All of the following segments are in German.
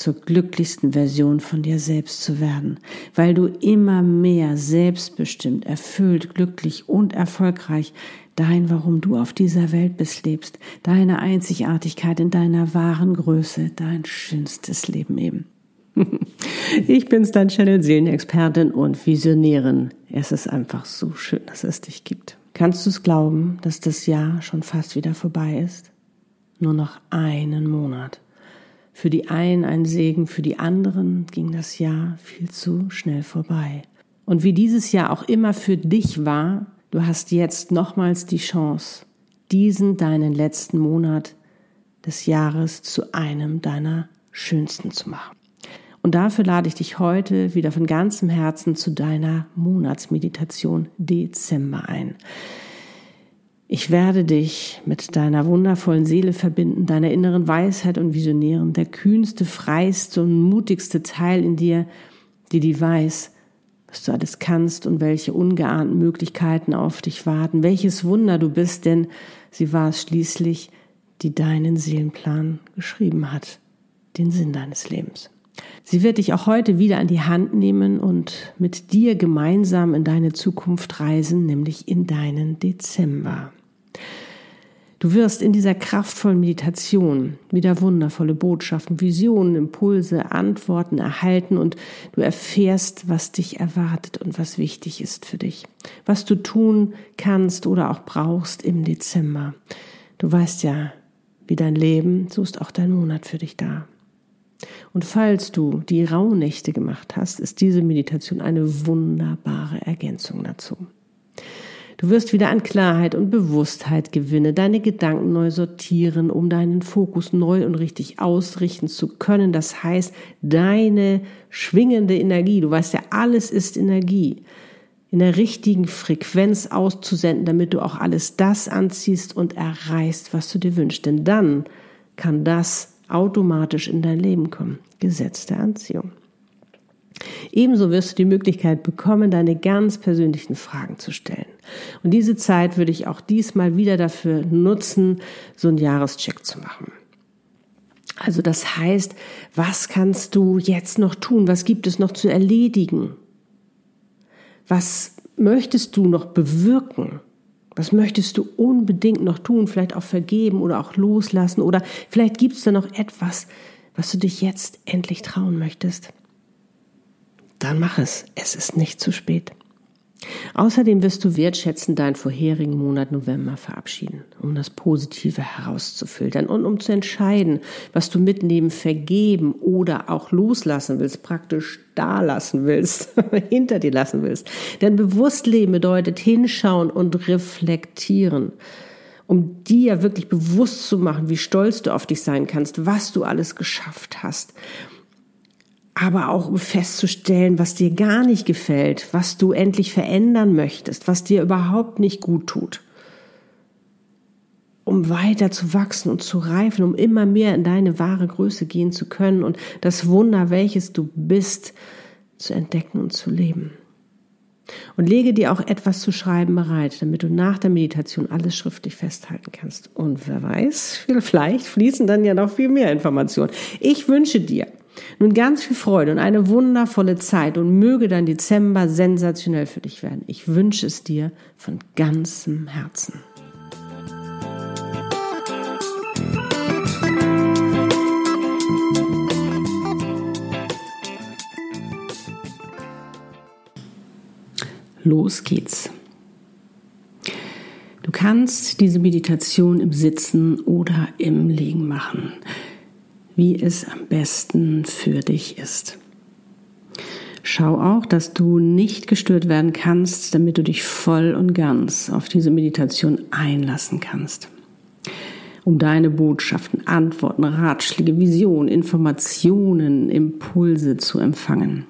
zur glücklichsten Version von dir selbst zu werden, weil du immer mehr selbstbestimmt, erfüllt, glücklich und erfolgreich dein, warum du auf dieser Welt bist, lebst, deine Einzigartigkeit in deiner wahren Größe, dein schönstes Leben eben. Ich bin's, dein Channel Seelenexpertin und Visionärin. Es ist einfach so schön, dass es dich gibt. Kannst du es glauben, dass das Jahr schon fast wieder vorbei ist? Nur noch einen Monat. Für die einen ein Segen, für die anderen ging das Jahr viel zu schnell vorbei. Und wie dieses Jahr auch immer für dich war, du hast jetzt nochmals die Chance, diesen deinen letzten Monat des Jahres zu einem deiner schönsten zu machen. Und dafür lade ich dich heute wieder von ganzem Herzen zu deiner Monatsmeditation Dezember ein. Ich werde dich mit deiner wundervollen Seele verbinden, deiner inneren Weisheit und Visionären, der kühnste, freiste und mutigste Teil in dir, die die weiß, was du alles kannst und welche ungeahnten Möglichkeiten auf dich warten, welches Wunder du bist, denn sie war es schließlich, die deinen Seelenplan geschrieben hat, den Sinn deines Lebens. Sie wird dich auch heute wieder an die Hand nehmen und mit dir gemeinsam in deine Zukunft reisen, nämlich in deinen Dezember. Du wirst in dieser kraftvollen Meditation wieder wundervolle Botschaften, Visionen, Impulse, Antworten erhalten und du erfährst, was dich erwartet und was wichtig ist für dich, was du tun kannst oder auch brauchst im Dezember. Du weißt ja, wie dein Leben, so ist auch dein Monat für dich da. Und falls du die Rauhnächte gemacht hast, ist diese Meditation eine wunderbare Ergänzung dazu. Du wirst wieder an Klarheit und Bewusstheit gewinnen, deine Gedanken neu sortieren, um deinen Fokus neu und richtig ausrichten zu können. Das heißt, deine schwingende Energie, du weißt ja, alles ist Energie, in der richtigen Frequenz auszusenden, damit du auch alles das anziehst und erreichst, was du dir wünschst. Denn dann kann das automatisch in dein Leben kommen. Gesetz der Anziehung. Ebenso wirst du die Möglichkeit bekommen, deine ganz persönlichen Fragen zu stellen. Und diese Zeit würde ich auch diesmal wieder dafür nutzen, so einen Jahrescheck zu machen. Also das heißt, was kannst du jetzt noch tun? Was gibt es noch zu erledigen? Was möchtest du noch bewirken? Was möchtest du unbedingt noch tun? Vielleicht auch vergeben oder auch loslassen? Oder vielleicht gibt es da noch etwas, was du dich jetzt endlich trauen möchtest? Dann mach es. Es ist nicht zu spät. Außerdem wirst du wertschätzend deinen vorherigen Monat November verabschieden, um das Positive herauszufiltern und um zu entscheiden, was du mitnehmen, vergeben oder auch loslassen willst, praktisch da lassen willst, hinter dir lassen willst. Denn bewusst leben bedeutet hinschauen und reflektieren, um dir wirklich bewusst zu machen, wie stolz du auf dich sein kannst, was du alles geschafft hast aber auch um festzustellen, was dir gar nicht gefällt, was du endlich verändern möchtest, was dir überhaupt nicht gut tut. Um weiter zu wachsen und zu reifen, um immer mehr in deine wahre Größe gehen zu können und das Wunder, welches du bist, zu entdecken und zu leben. Und lege dir auch etwas zu schreiben bereit, damit du nach der Meditation alles schriftlich festhalten kannst. Und wer weiß, vielleicht fließen dann ja noch viel mehr Informationen. Ich wünsche dir, nun ganz viel Freude und eine wundervolle Zeit und möge dein Dezember sensationell für dich werden. Ich wünsche es dir von ganzem Herzen. Los geht's. Du kannst diese Meditation im Sitzen oder im Liegen machen wie es am besten für dich ist. Schau auch, dass du nicht gestört werden kannst, damit du dich voll und ganz auf diese Meditation einlassen kannst. Um deine Botschaften, Antworten, Ratschläge, Visionen, Informationen, Impulse zu empfangen.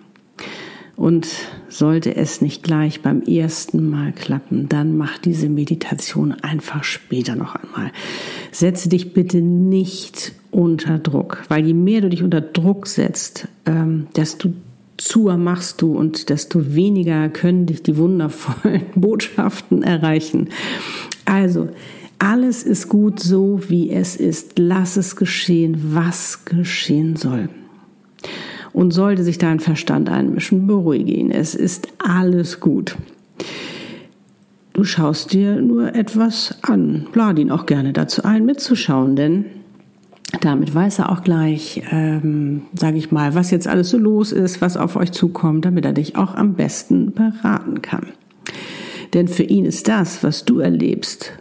Und sollte es nicht gleich beim ersten Mal klappen, dann mach diese Meditation einfach später noch einmal. Setze dich bitte nicht unter Druck, weil je mehr du dich unter Druck setzt, ähm, desto zuer machst du und desto weniger können dich die wundervollen Botschaften erreichen. Also, alles ist gut so, wie es ist. Lass es geschehen, was geschehen soll. Und sollte sich dein Verstand einmischen, beruhige ihn. Es ist alles gut. Du schaust dir nur etwas an. Lade ihn auch gerne dazu ein, mitzuschauen, denn damit weiß er auch gleich, ähm, sage ich mal, was jetzt alles so los ist, was auf euch zukommt, damit er dich auch am besten beraten kann. Denn für ihn ist das, was du erlebst,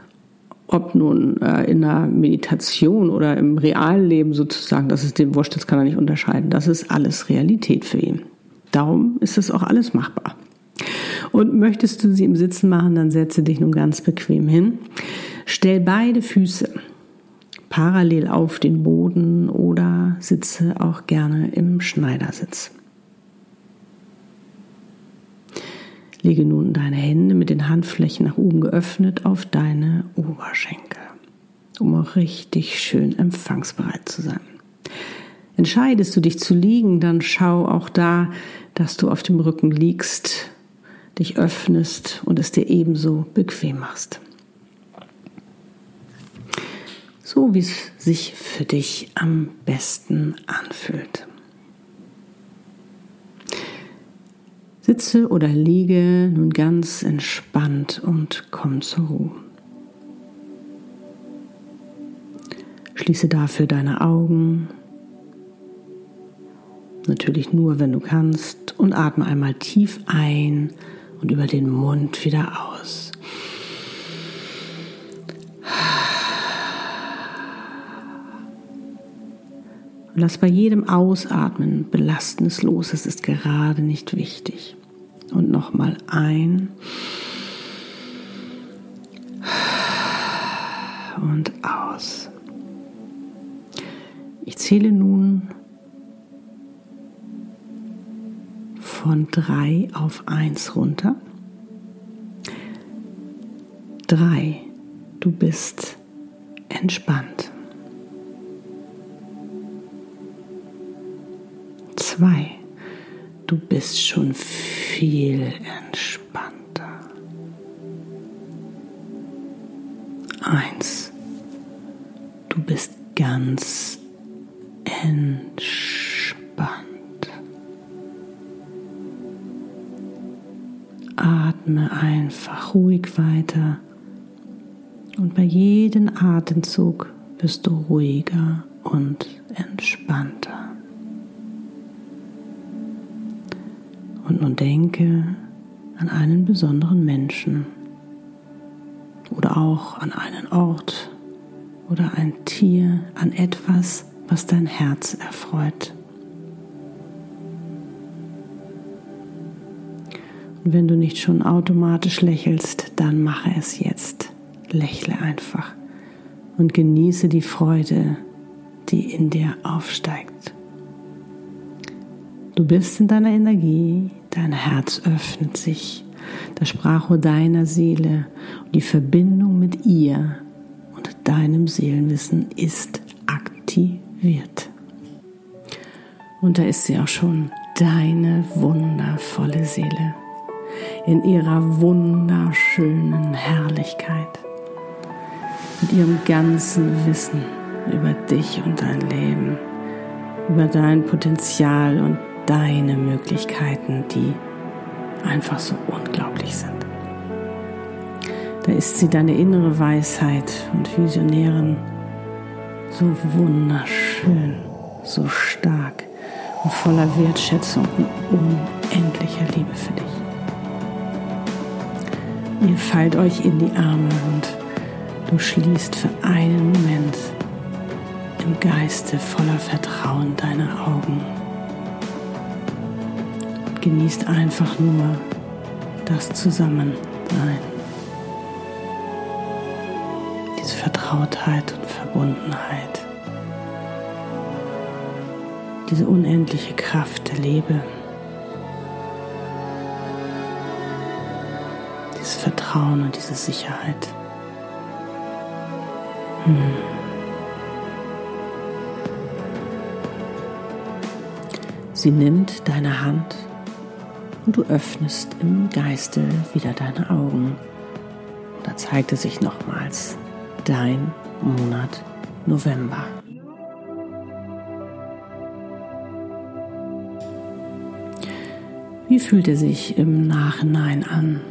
ob nun äh, in einer Meditation oder im realen Leben sozusagen, das ist dem wurscht, das kann er nicht unterscheiden. Das ist alles Realität für ihn. Darum ist es auch alles machbar. Und möchtest du sie im Sitzen machen, dann setze dich nun ganz bequem hin. Stell beide Füße parallel auf den Boden oder sitze auch gerne im Schneidersitz. Lege nun deine Hände mit den Handflächen nach oben geöffnet auf deine Oberschenkel, um auch richtig schön empfangsbereit zu sein. Entscheidest du dich zu liegen, dann schau auch da, dass du auf dem Rücken liegst, dich öffnest und es dir ebenso bequem machst. So wie es sich für dich am besten anfühlt. Sitze oder liege nun ganz entspannt und komm zur Ruhe. Schließe dafür deine Augen, natürlich nur, wenn du kannst, und atme einmal tief ein und über den Mund wieder aus. Lass bei jedem Ausatmen Belastendes los. Es ist gerade nicht wichtig. Und nochmal ein. Und aus. Ich zähle nun von drei auf eins runter. Drei. Du bist entspannt. Zwei. Du bist schon viel entspannter. Eins. Du bist ganz entspannt. Atme einfach ruhig weiter und bei jedem Atemzug wirst du ruhiger und entspannter. Und nun denke an einen besonderen Menschen oder auch an einen Ort oder ein Tier, an etwas, was dein Herz erfreut. Und wenn du nicht schon automatisch lächelst, dann mache es jetzt. Lächle einfach und genieße die Freude, die in dir aufsteigt. Du bist in deiner Energie, dein Herz öffnet sich, das Sprachrohr deiner Seele und die Verbindung mit ihr und deinem Seelenwissen ist aktiviert. Und da ist sie auch schon, deine wundervolle Seele. In ihrer wunderschönen Herrlichkeit, mit ihrem ganzen Wissen über dich und dein Leben, über dein Potenzial und deine Möglichkeiten, die einfach so unglaublich sind. Da ist sie deine innere Weisheit und Visionärin so wunderschön, so stark und voller Wertschätzung und unendlicher Liebe für dich. Ihr fallt euch in die Arme und du schließt für einen Moment im Geiste voller Vertrauen deine Augen genießt einfach nur das Zusammensein. Diese Vertrautheit und Verbundenheit. Diese unendliche Kraft der Liebe. dieses Vertrauen und diese Sicherheit. Hm. Sie nimmt deine Hand und du öffnest im Geiste wieder deine Augen. Da zeigte sich nochmals dein Monat November. Wie fühlt er sich im Nachhinein an?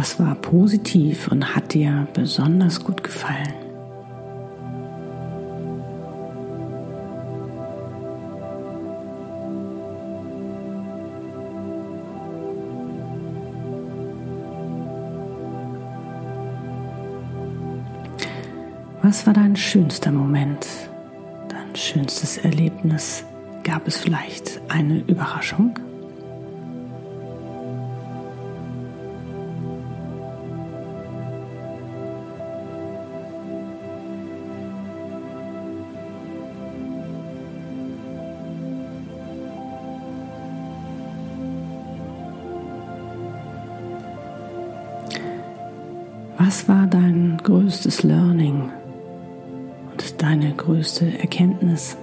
Was war positiv und hat dir besonders gut gefallen? Was war dein schönster Moment, dein schönstes Erlebnis? Gab es vielleicht eine Überraschung? Was war dein größtes Learning und deine größte Erkenntnis?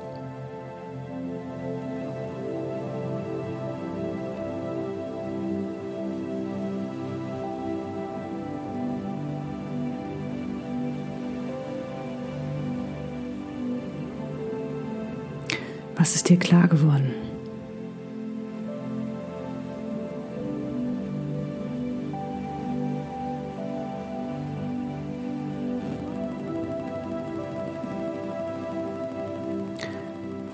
Was ist dir klar geworden?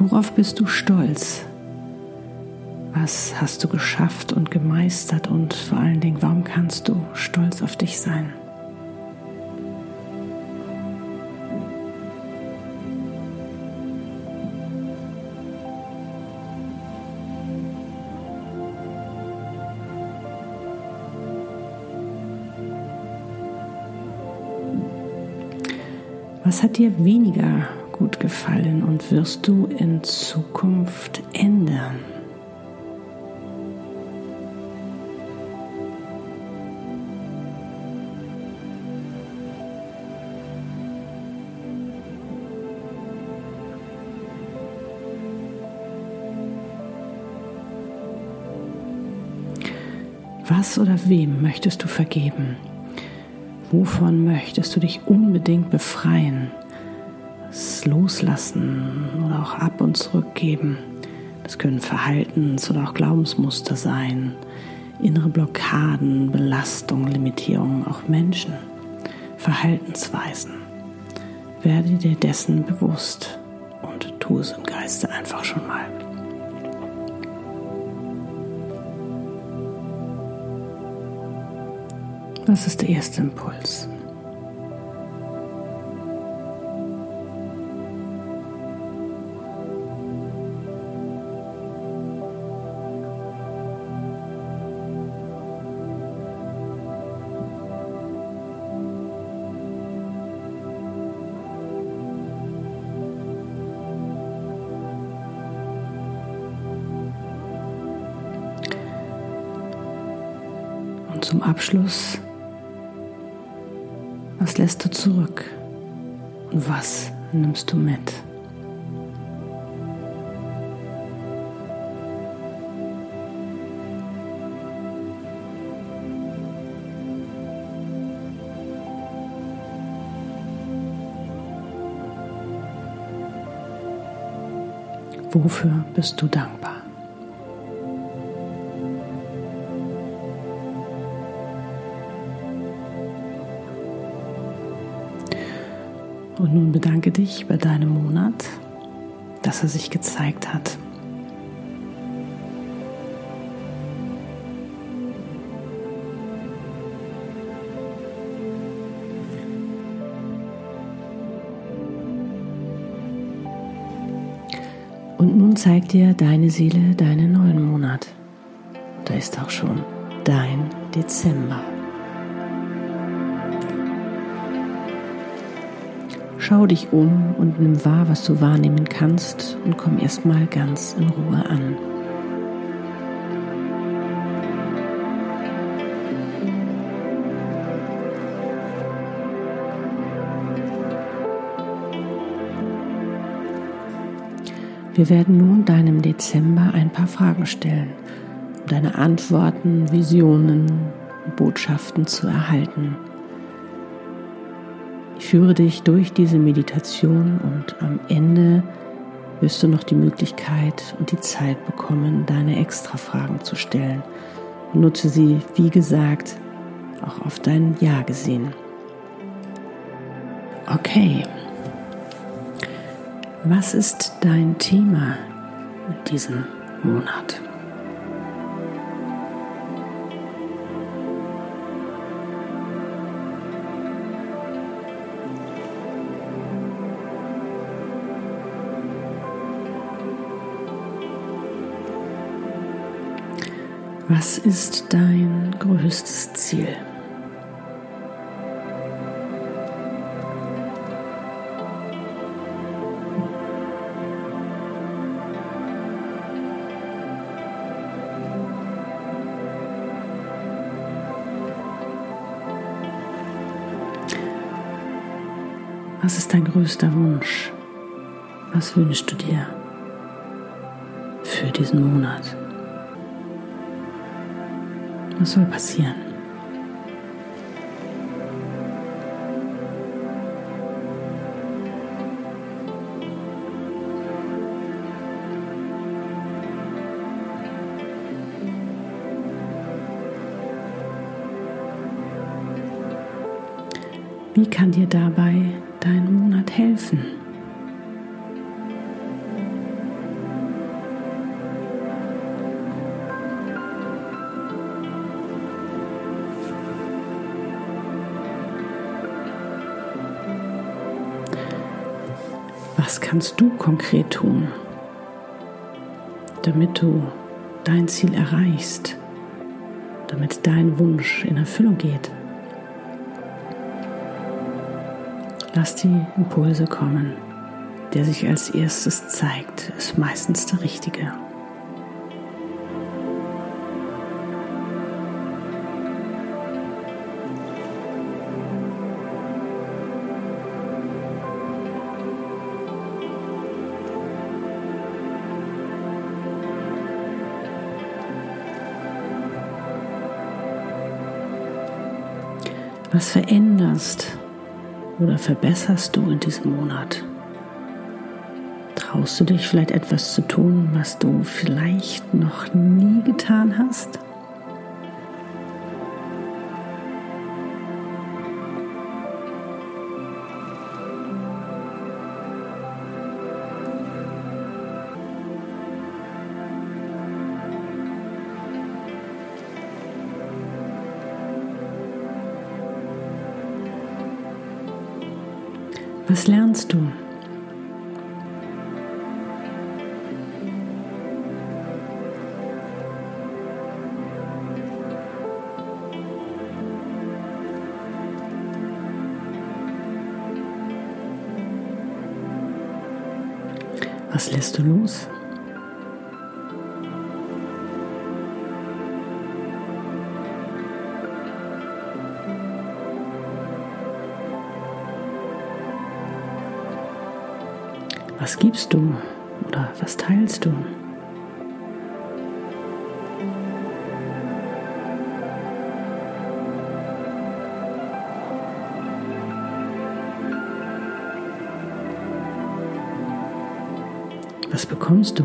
Worauf bist du stolz? Was hast du geschafft und gemeistert und vor allen Dingen, warum kannst du stolz auf dich sein? Was hat dir weniger gut gefallen und wirst du in Zukunft ändern. Was oder wem möchtest du vergeben? Wovon möchtest du dich unbedingt befreien? Das Loslassen oder auch ab und zurückgeben. Das können Verhaltens- oder auch Glaubensmuster sein, innere Blockaden, Belastungen, Limitierungen, auch Menschen, Verhaltensweisen. Werde dir dessen bewusst und tu es im Geiste einfach schon mal. Das ist der erste Impuls. Abschluss, was lässt du zurück und was nimmst du mit? Wofür bist du dankbar? Und nun bedanke dich bei deinem Monat, dass er sich gezeigt hat. Und nun zeigt dir deine Seele deinen neuen Monat. Da ist auch schon dein Dezember. Schau dich um und nimm wahr, was du wahrnehmen kannst und komm erstmal ganz in Ruhe an. Wir werden nun deinem Dezember ein paar Fragen stellen, um deine Antworten, Visionen und Botschaften zu erhalten. Ich führe dich durch diese Meditation und am Ende wirst du noch die Möglichkeit und die Zeit bekommen, deine Extra-Fragen zu stellen. Nutze sie, wie gesagt, auch auf dein Ja gesehen. Okay. Was ist dein Thema in diesem Monat? Was ist dein größtes Ziel? Was ist dein größter Wunsch? Was wünschst du dir für diesen Monat? Was soll passieren? Wie kann dir dabei Was kannst du konkret tun, damit du dein Ziel erreichst, damit dein Wunsch in Erfüllung geht? Lass die Impulse kommen. Der sich als erstes zeigt, ist meistens der richtige. Was veränderst oder verbesserst du in diesem Monat? Traust du dich vielleicht etwas zu tun, was du vielleicht noch nie getan hast? Was lernst du? Was lässt du los? Was gibst du oder was teilst du? Was bekommst du?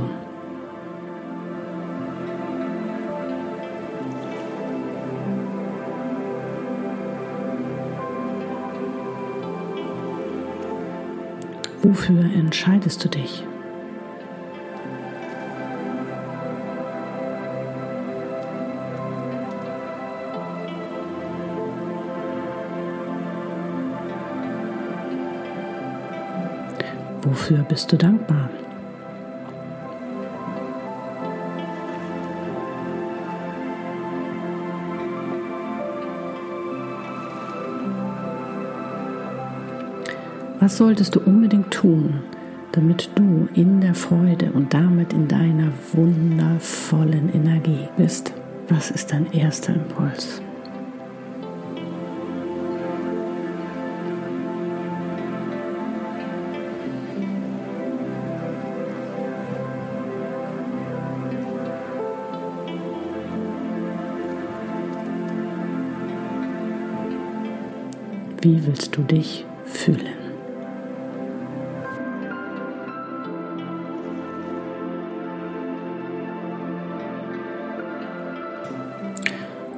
Wofür entscheidest du dich? Wofür bist du dankbar? Was solltest du unbedingt tun, damit du in der Freude und damit in deiner wundervollen Energie bist? Was ist dein erster Impuls? Wie willst du dich fühlen?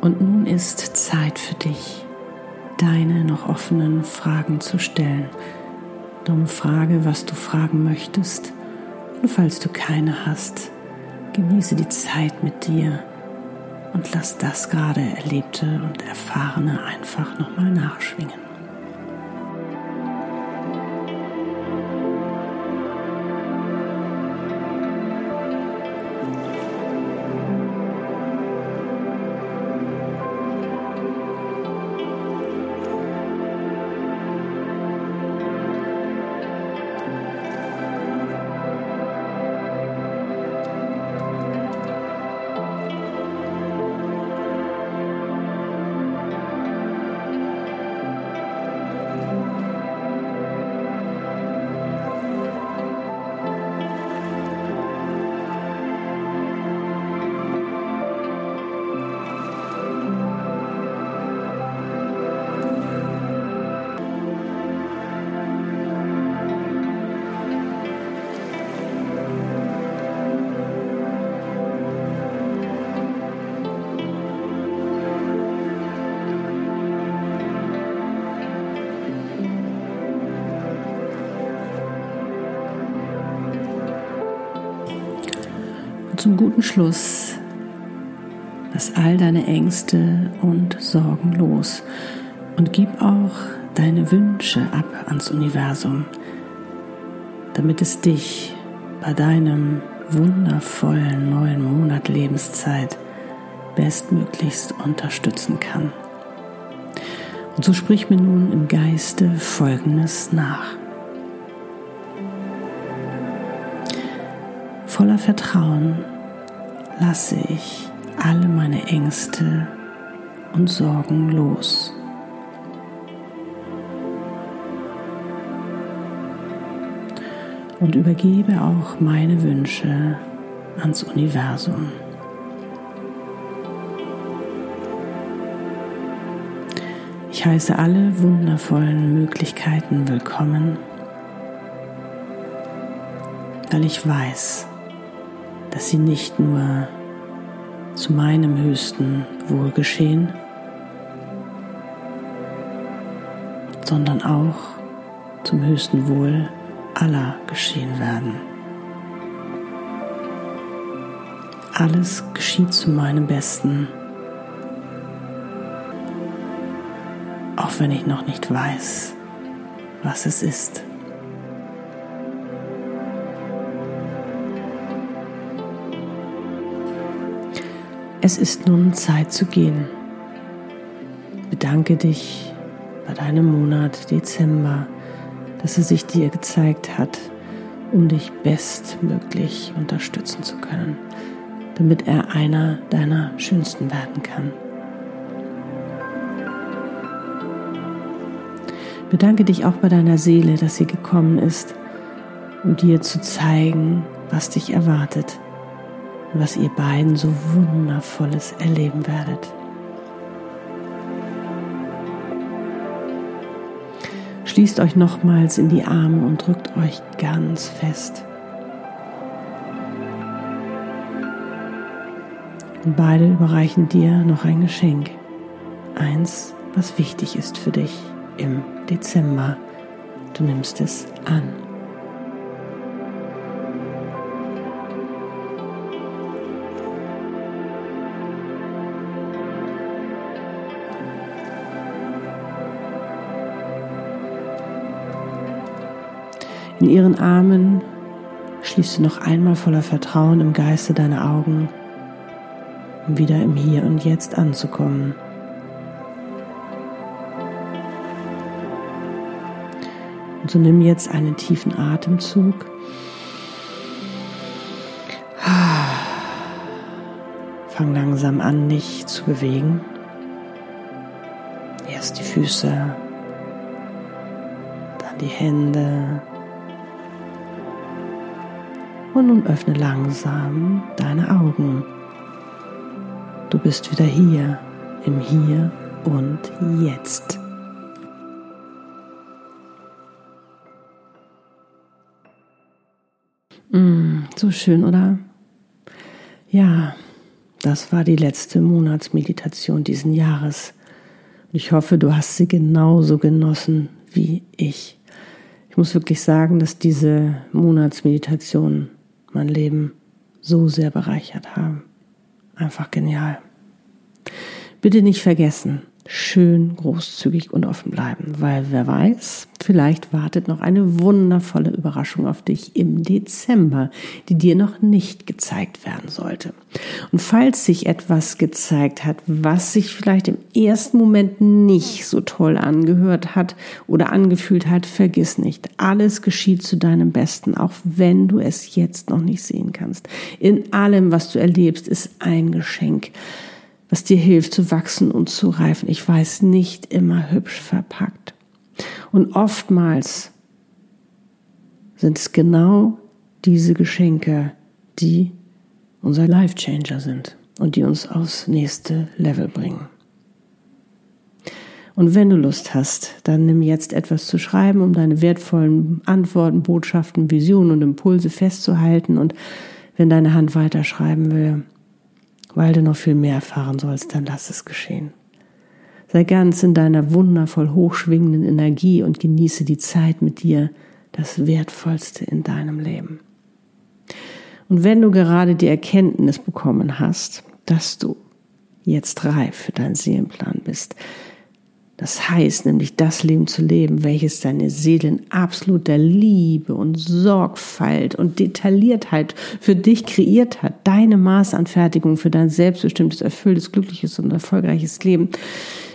Und nun ist Zeit für dich, deine noch offenen Fragen zu stellen. Darum frage, was du fragen möchtest. Und falls du keine hast, genieße die Zeit mit dir und lass das gerade Erlebte und Erfahrene einfach nochmal nachschwingen. Zum guten Schluss lass all deine Ängste und Sorgen los und gib auch deine Wünsche ab ans Universum, damit es dich bei deinem wundervollen neuen Monat Lebenszeit bestmöglichst unterstützen kann. Und so sprich mir nun im Geiste Folgendes nach. Voller Vertrauen lasse ich alle meine Ängste und Sorgen los. Und übergebe auch meine Wünsche ans Universum. Ich heiße alle wundervollen Möglichkeiten willkommen, weil ich weiß, dass sie nicht nur zu meinem höchsten Wohl geschehen, sondern auch zum höchsten Wohl aller geschehen werden. Alles geschieht zu meinem Besten, auch wenn ich noch nicht weiß, was es ist. Es ist nun Zeit zu gehen. Bedanke dich bei deinem Monat Dezember, dass er sich dir gezeigt hat, um dich bestmöglich unterstützen zu können, damit er einer deiner schönsten werden kann. Bedanke dich auch bei deiner Seele, dass sie gekommen ist, um dir zu zeigen, was dich erwartet was ihr beiden so wundervolles erleben werdet. Schließt euch nochmals in die Arme und drückt euch ganz fest. Und beide überreichen dir noch ein Geschenk. Eins, was wichtig ist für dich im Dezember. Du nimmst es an. In ihren Armen schließt du noch einmal voller Vertrauen im Geiste deine Augen, um wieder im Hier und Jetzt anzukommen. Und so nimm jetzt einen tiefen Atemzug. Fang langsam an, dich zu bewegen. Erst die Füße, dann die Hände. Und nun öffne langsam deine Augen. Du bist wieder hier, im Hier und Jetzt. Mm, so schön, oder? Ja, das war die letzte Monatsmeditation diesen Jahres. Ich hoffe, du hast sie genauso genossen wie ich. Ich muss wirklich sagen, dass diese Monatsmeditationen mein Leben so sehr bereichert haben. Einfach genial. Bitte nicht vergessen, schön großzügig und offen bleiben, weil wer weiß, vielleicht wartet noch eine wundervolle Überraschung auf dich im Dezember, die dir noch nicht gezeigt werden sollte. Und falls sich etwas gezeigt hat, was sich vielleicht im ersten Moment nicht so toll angehört hat oder angefühlt hat, vergiss nicht, alles geschieht zu deinem Besten, auch wenn du es jetzt noch nicht sehen kannst. In allem, was du erlebst, ist ein Geschenk was dir hilft zu wachsen und zu reifen. Ich weiß, nicht immer hübsch verpackt. Und oftmals sind es genau diese Geschenke, die unser Life Changer sind und die uns aufs nächste Level bringen. Und wenn du Lust hast, dann nimm jetzt etwas zu schreiben, um deine wertvollen Antworten, Botschaften, Visionen und Impulse festzuhalten. Und wenn deine Hand weiterschreiben will, weil du noch viel mehr erfahren sollst, dann lass es geschehen. Sei ganz in deiner wundervoll hochschwingenden Energie und genieße die Zeit mit dir, das Wertvollste in deinem Leben. Und wenn du gerade die Erkenntnis bekommen hast, dass du jetzt reif für deinen Seelenplan bist, das heißt nämlich das Leben zu leben, welches deine Seele in absoluter Liebe und Sorgfalt und Detailliertheit für dich kreiert hat. Deine Maßanfertigung für dein selbstbestimmtes, erfülltes, glückliches und erfolgreiches Leben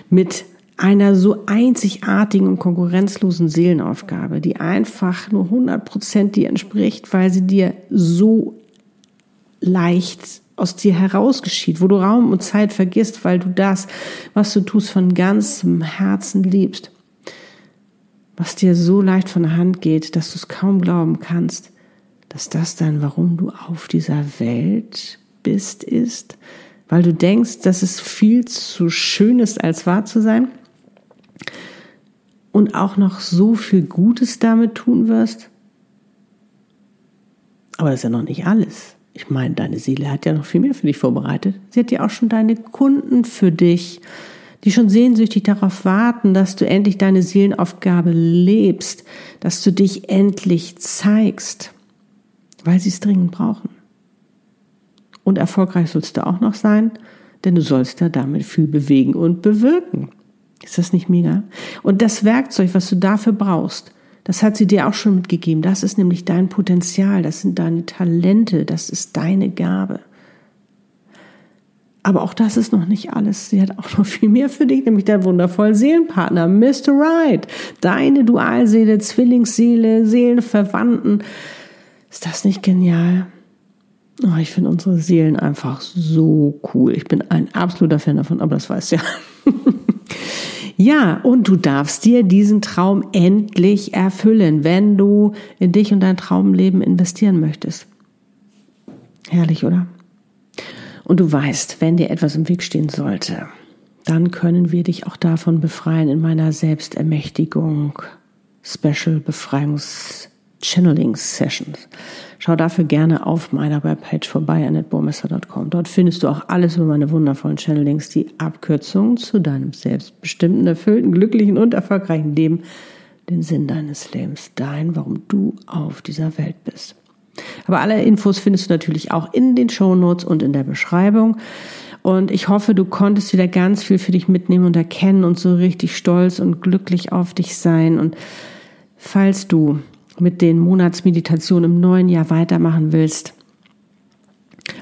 mit einer so einzigartigen und konkurrenzlosen Seelenaufgabe, die einfach nur 100 Prozent dir entspricht, weil sie dir so leicht aus dir herausgeschieht, wo du Raum und Zeit vergisst, weil du das, was du tust, von ganzem Herzen liebst, was dir so leicht von der Hand geht, dass du es kaum glauben kannst, dass das dann, warum du auf dieser Welt bist, ist, weil du denkst, dass es viel zu schön ist, als wahr zu sein und auch noch so viel Gutes damit tun wirst. Aber das ist ja noch nicht alles. Ich meine, deine Seele hat ja noch viel mehr für dich vorbereitet. Sie hat ja auch schon deine Kunden für dich, die schon sehnsüchtig darauf warten, dass du endlich deine Seelenaufgabe lebst, dass du dich endlich zeigst, weil sie es dringend brauchen. Und erfolgreich sollst du auch noch sein, denn du sollst ja damit viel bewegen und bewirken. Ist das nicht mega? Und das Werkzeug, was du dafür brauchst, das hat sie dir auch schon mitgegeben. Das ist nämlich dein Potenzial, das sind deine Talente, das ist deine Gabe. Aber auch das ist noch nicht alles. Sie hat auch noch viel mehr für dich, nämlich dein wundervollen Seelenpartner, Mr. Right. Deine Dualseele, Zwillingsseele, Seelenverwandten. Ist das nicht genial? Oh, ich finde unsere Seelen einfach so cool. Ich bin ein absoluter Fan davon, aber das weißt du ja. Ja, und du darfst dir diesen Traum endlich erfüllen, wenn du in dich und dein Traumleben investieren möchtest. Herrlich, oder? Und du weißt, wenn dir etwas im Weg stehen sollte, dann können wir dich auch davon befreien in meiner Selbstermächtigung Special Befreiungs Channeling Sessions. Schau dafür gerne auf meiner Webpage vorbei, annetbormesser.com. Dort findest du auch alles über meine wundervollen Channelings, die Abkürzungen zu deinem selbstbestimmten, erfüllten, glücklichen und erfolgreichen Leben, den Sinn deines Lebens, dein, warum du auf dieser Welt bist. Aber alle Infos findest du natürlich auch in den Show Notes und in der Beschreibung. Und ich hoffe, du konntest wieder ganz viel für dich mitnehmen und erkennen und so richtig stolz und glücklich auf dich sein. Und falls du mit den Monatsmeditationen im neuen Jahr weitermachen willst,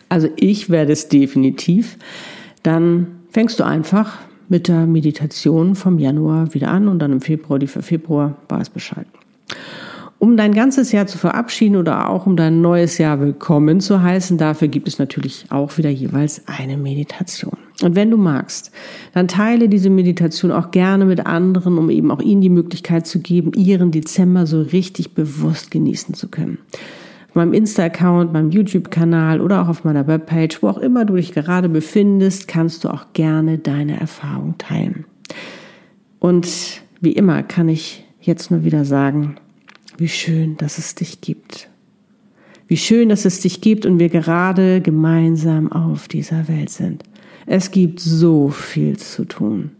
also ich werde es definitiv, dann fängst du einfach mit der Meditation vom Januar wieder an und dann im Februar, die für Februar, weiß Bescheid. Um dein ganzes Jahr zu verabschieden oder auch um dein neues Jahr willkommen zu heißen, dafür gibt es natürlich auch wieder jeweils eine Meditation. Und wenn du magst, dann teile diese Meditation auch gerne mit anderen, um eben auch ihnen die Möglichkeit zu geben, ihren Dezember so richtig bewusst genießen zu können. Auf meinem Insta-Account, meinem YouTube-Kanal oder auch auf meiner Webpage, wo auch immer du dich gerade befindest, kannst du auch gerne deine Erfahrung teilen. Und wie immer kann ich jetzt nur wieder sagen, wie schön, dass es dich gibt. Wie schön, dass es dich gibt und wir gerade gemeinsam auf dieser Welt sind. Es gibt so viel zu tun.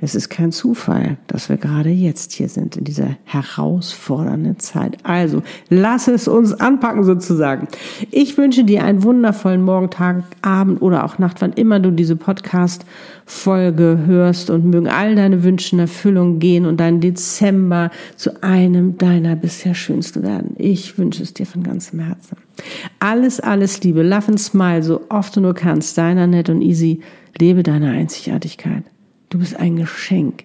Es ist kein Zufall, dass wir gerade jetzt hier sind, in dieser herausfordernden Zeit. Also, lass es uns anpacken sozusagen. Ich wünsche dir einen wundervollen Morgen, Tag, Abend oder auch Nacht, wann immer du diese Podcast-Folge hörst und mögen all deine Wünsche in Erfüllung gehen und dein Dezember zu einem deiner bisher schönsten werden. Ich wünsche es dir von ganzem Herzen. Alles, alles Liebe. Love and smile, so oft du nur kannst. Deiner Nett und Easy. Lebe deine Einzigartigkeit. Du bist ein Geschenk.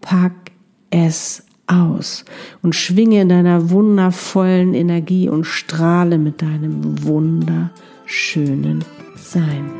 Pack es aus und schwinge in deiner wundervollen Energie und strahle mit deinem wunderschönen Sein.